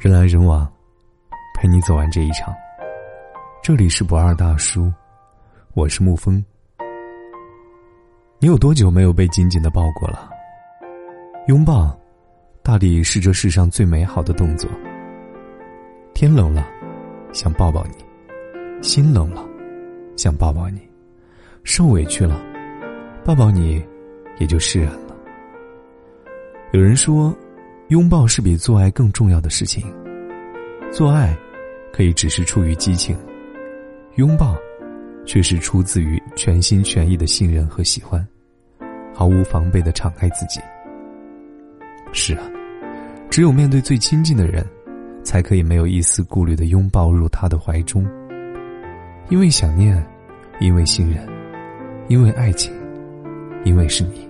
人来人往，陪你走完这一场。这里是不二大叔，我是沐风。你有多久没有被紧紧的抱过了？拥抱，大抵是这世上最美好的动作。天冷了，想抱抱你；心冷了，想抱抱你；受委屈了，抱抱你，也就释然了。有人说。拥抱是比做爱更重要的事情。做爱可以只是出于激情，拥抱却是出自于全心全意的信任和喜欢，毫无防备的敞开自己。是啊，只有面对最亲近的人，才可以没有一丝顾虑的拥抱入他的怀中。因为想念，因为信任，因为爱情，因为是你。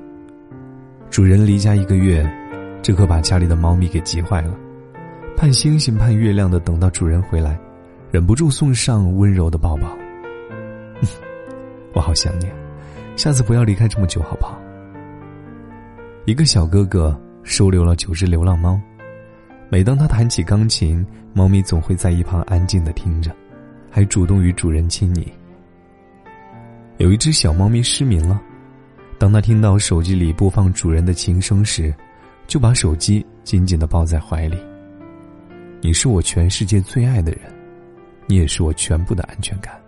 主人离家一个月。这可把家里的猫咪给急坏了，盼星星盼月亮的等到主人回来，忍不住送上温柔的抱抱。我好想念，下次不要离开这么久好不好？一个小哥哥收留了九只流浪猫，每当他弹起钢琴，猫咪总会在一旁安静的听着，还主动与主人亲昵。有一只小猫咪失明了，当他听到手机里播放主人的琴声时。就把手机紧紧的抱在怀里。你是我全世界最爱的人，你也是我全部的安全感。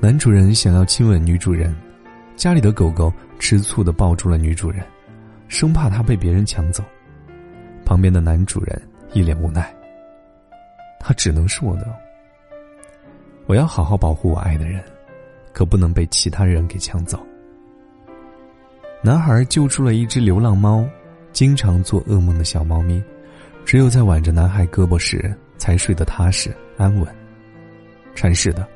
男主人想要亲吻女主人，家里的狗狗吃醋的抱住了女主人，生怕她被别人抢走。旁边的男主人一脸无奈。他只能是我的，我要好好保护我爱的人，可不能被其他人给抢走。男孩救出了一只流浪猫，经常做噩梦的小猫咪，只有在挽着男孩胳膊时才睡得踏实安稳。阐释的，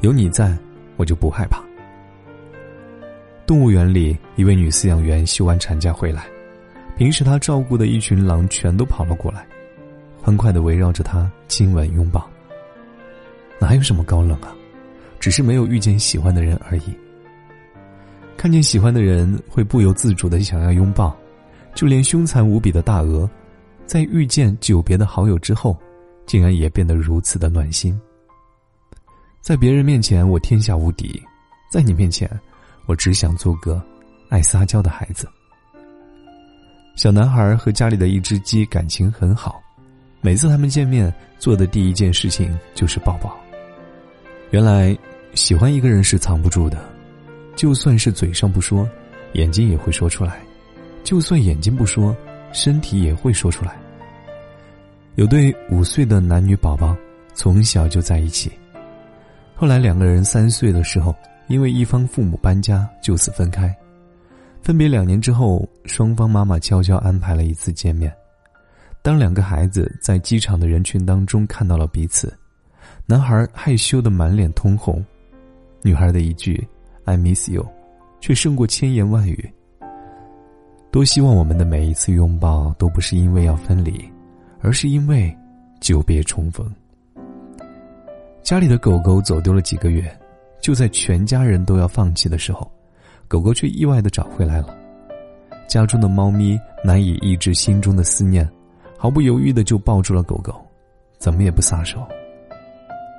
有你在，我就不害怕。动物园里，一位女饲养员休完产假回来，平时她照顾的一群狼全都跑了过来，欢快的围绕着她亲吻拥抱。哪有什么高冷啊，只是没有遇见喜欢的人而已。看见喜欢的人，会不由自主的想要拥抱，就连凶残无比的大鹅，在遇见久别的好友之后，竟然也变得如此的暖心。在别人面前我天下无敌，在你面前，我只想做个爱撒娇的孩子。小男孩和家里的一只鸡感情很好，每次他们见面做的第一件事情就是抱抱。原来，喜欢一个人是藏不住的。就算是嘴上不说，眼睛也会说出来；就算眼睛不说，身体也会说出来。有对五岁的男女宝宝，从小就在一起，后来两个人三岁的时候，因为一方父母搬家，就此分开。分别两年之后，双方妈妈悄悄安排了一次见面。当两个孩子在机场的人群当中看到了彼此，男孩害羞的满脸通红，女孩的一句。I miss you，却胜过千言万语。多希望我们的每一次拥抱都不是因为要分离，而是因为久别重逢。家里的狗狗走丢了几个月，就在全家人都要放弃的时候，狗狗却意外的找回来了。家中的猫咪难以抑制心中的思念，毫不犹豫的就抱住了狗狗，怎么也不撒手。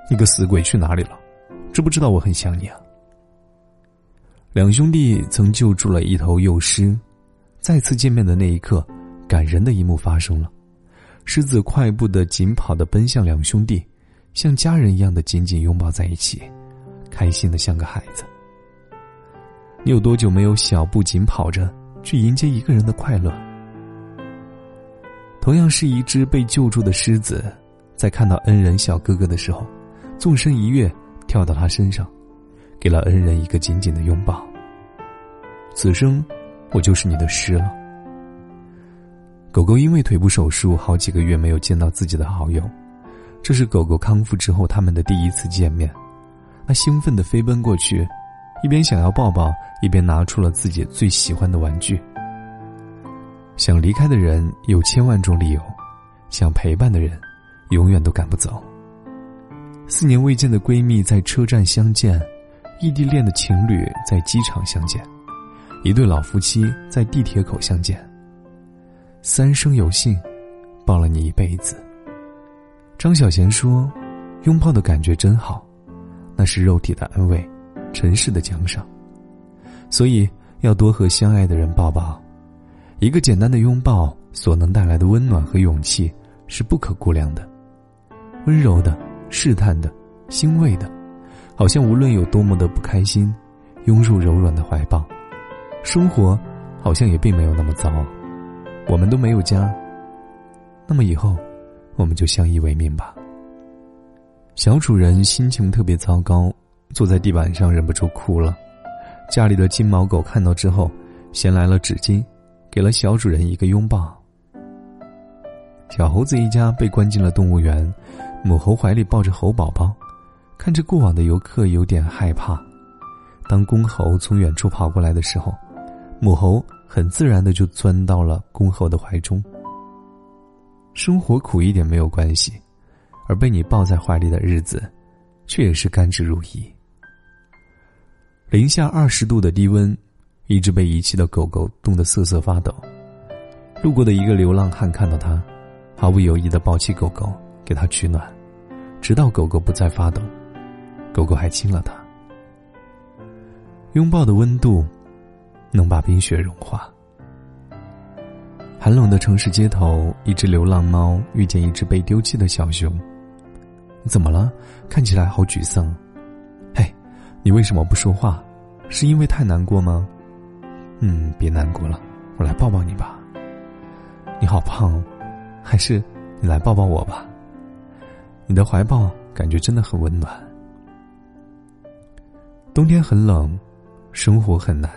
你个死鬼去哪里了？知不知道我很想你啊？两兄弟曾救助了一头幼狮，再次见面的那一刻，感人的一幕发生了。狮子快步的紧跑的奔向两兄弟，像家人一样的紧紧拥抱在一起，开心的像个孩子。你有多久没有小步紧跑着去迎接一个人的快乐？同样是一只被救助的狮子，在看到恩人小哥哥的时候，纵身一跃，跳到他身上。给了恩人一个紧紧的拥抱。此生，我就是你的诗了。狗狗因为腿部手术，好几个月没有见到自己的好友。这是狗狗康复之后他们的第一次见面。它兴奋的飞奔过去，一边想要抱抱，一边拿出了自己最喜欢的玩具。想离开的人有千万种理由，想陪伴的人，永远都赶不走。四年未见的闺蜜在车站相见。异地恋的情侣在机场相见，一对老夫妻在地铁口相见。三生有幸，抱了你一辈子。张小娴说：“拥抱的感觉真好，那是肉体的安慰，尘世的奖赏。所以要多和相爱的人抱抱。一个简单的拥抱所能带来的温暖和勇气是不可估量的，温柔的、试探的、欣慰的，好像无论有多么的不开心，拥入柔软的怀抱，生活好像也并没有那么糟。我们都没有家，那么以后。”我们就相依为命吧。小主人心情特别糟糕，坐在地板上忍不住哭了。家里的金毛狗看到之后，衔来了纸巾，给了小主人一个拥抱。小猴子一家被关进了动物园，母猴怀里抱着猴宝宝，看着过往的游客有点害怕。当公猴从远处跑过来的时候，母猴很自然的就钻到了公猴的怀中。生活苦一点没有关系，而被你抱在怀里的日子，却也是甘之如饴。零下二十度的低温，一只被遗弃的狗狗冻得瑟瑟发抖。路过的一个流浪汉看到它，毫不犹豫的抱起狗狗，给它取暖，直到狗狗不再发抖，狗狗还亲了它。拥抱的温度，能把冰雪融化。寒冷的城市街头，一只流浪猫遇见一只被丢弃的小熊。怎么了？看起来好沮丧。嘿，你为什么不说话？是因为太难过吗？嗯，别难过了，我来抱抱你吧。你好胖，还是你来抱抱我吧。你的怀抱感觉真的很温暖。冬天很冷，生活很难，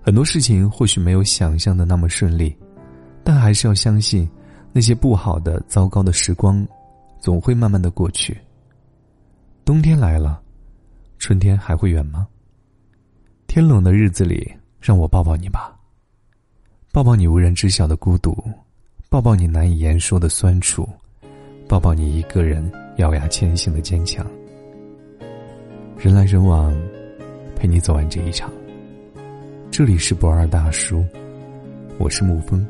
很多事情或许没有想象的那么顺利。但还是要相信，那些不好的、糟糕的时光，总会慢慢的过去。冬天来了，春天还会远吗？天冷的日子里，让我抱抱你吧。抱抱你无人知晓的孤独，抱抱你难以言说的酸楚，抱抱你一个人咬牙前行的坚强。人来人往，陪你走完这一场。这里是不二大叔，我是沐风。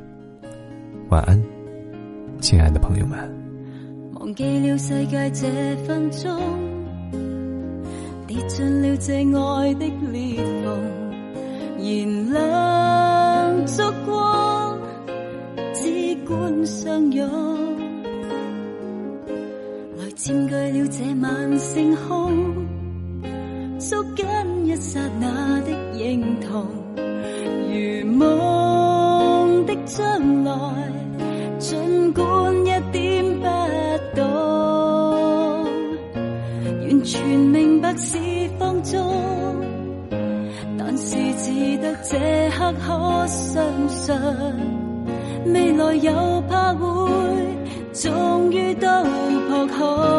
晚安，亲爱的朋友们。忘记了世界这分钟，跌进了这爱的裂缝，燃亮烛光，只管相拥，来占据了这晚星空，刹那的认同，如梦的将来。尽管一点不懂，完全明白是放纵，但是只得这刻可相信，未来又怕会终于都扑空。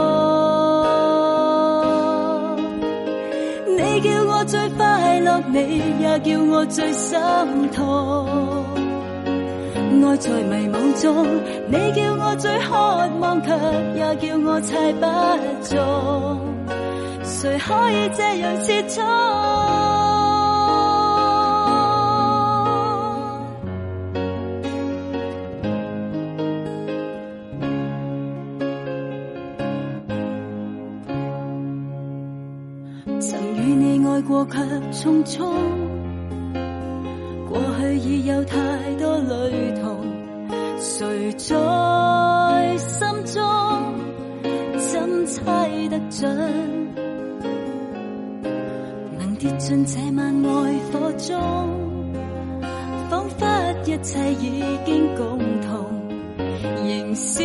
你也叫我最心痛。爱在迷惘中，你叫我最渴望，却也叫我猜不中。谁可以这样切磋？过，却匆匆。过去已有太多雷同，谁在心中怎猜得准？能跌进这晚爱火中，仿佛一切已经共同，仍是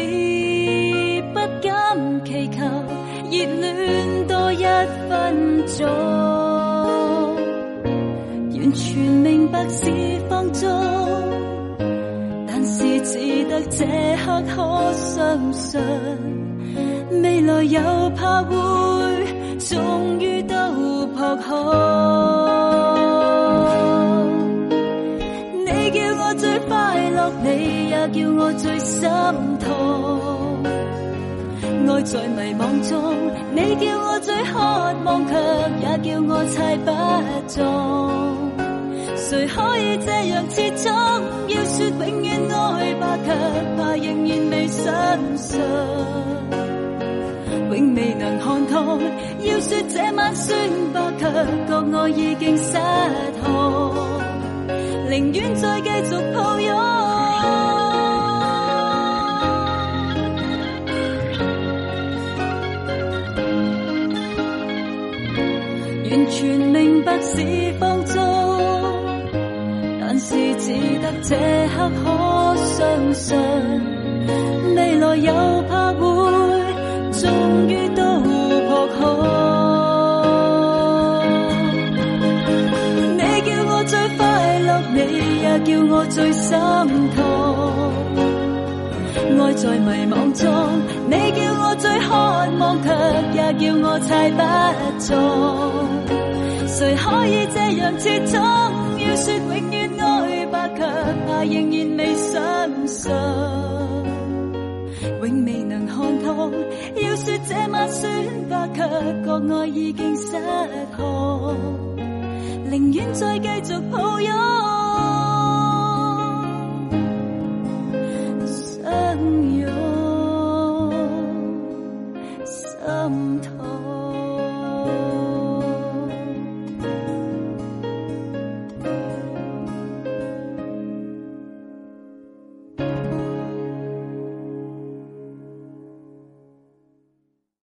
不敢祈求热恋多一分钟。全明白是放纵，但是只得这刻可相信，未来又怕会终于都扑空。你叫我最快乐，你也叫我最心痛。爱在迷惘中，你叫我最渴望，却也叫我猜不中。谁可以这样始终要说永远爱吧，却怕仍然未相信，永未能看透。要说这晚算吧，却觉爱已经失控，宁愿再继续抱拥。完全明白是。这刻可相信，未来又怕会终于都扑空。你叫我最快乐，你也叫我最心痛。爱在迷惘中，你叫我最渴望，却也叫我猜不中。谁可以这样切衷？要说永远却怕仍然未相信，永未能看透。要说这晚选吧，却觉爱已经失控，宁愿再继续抱拥，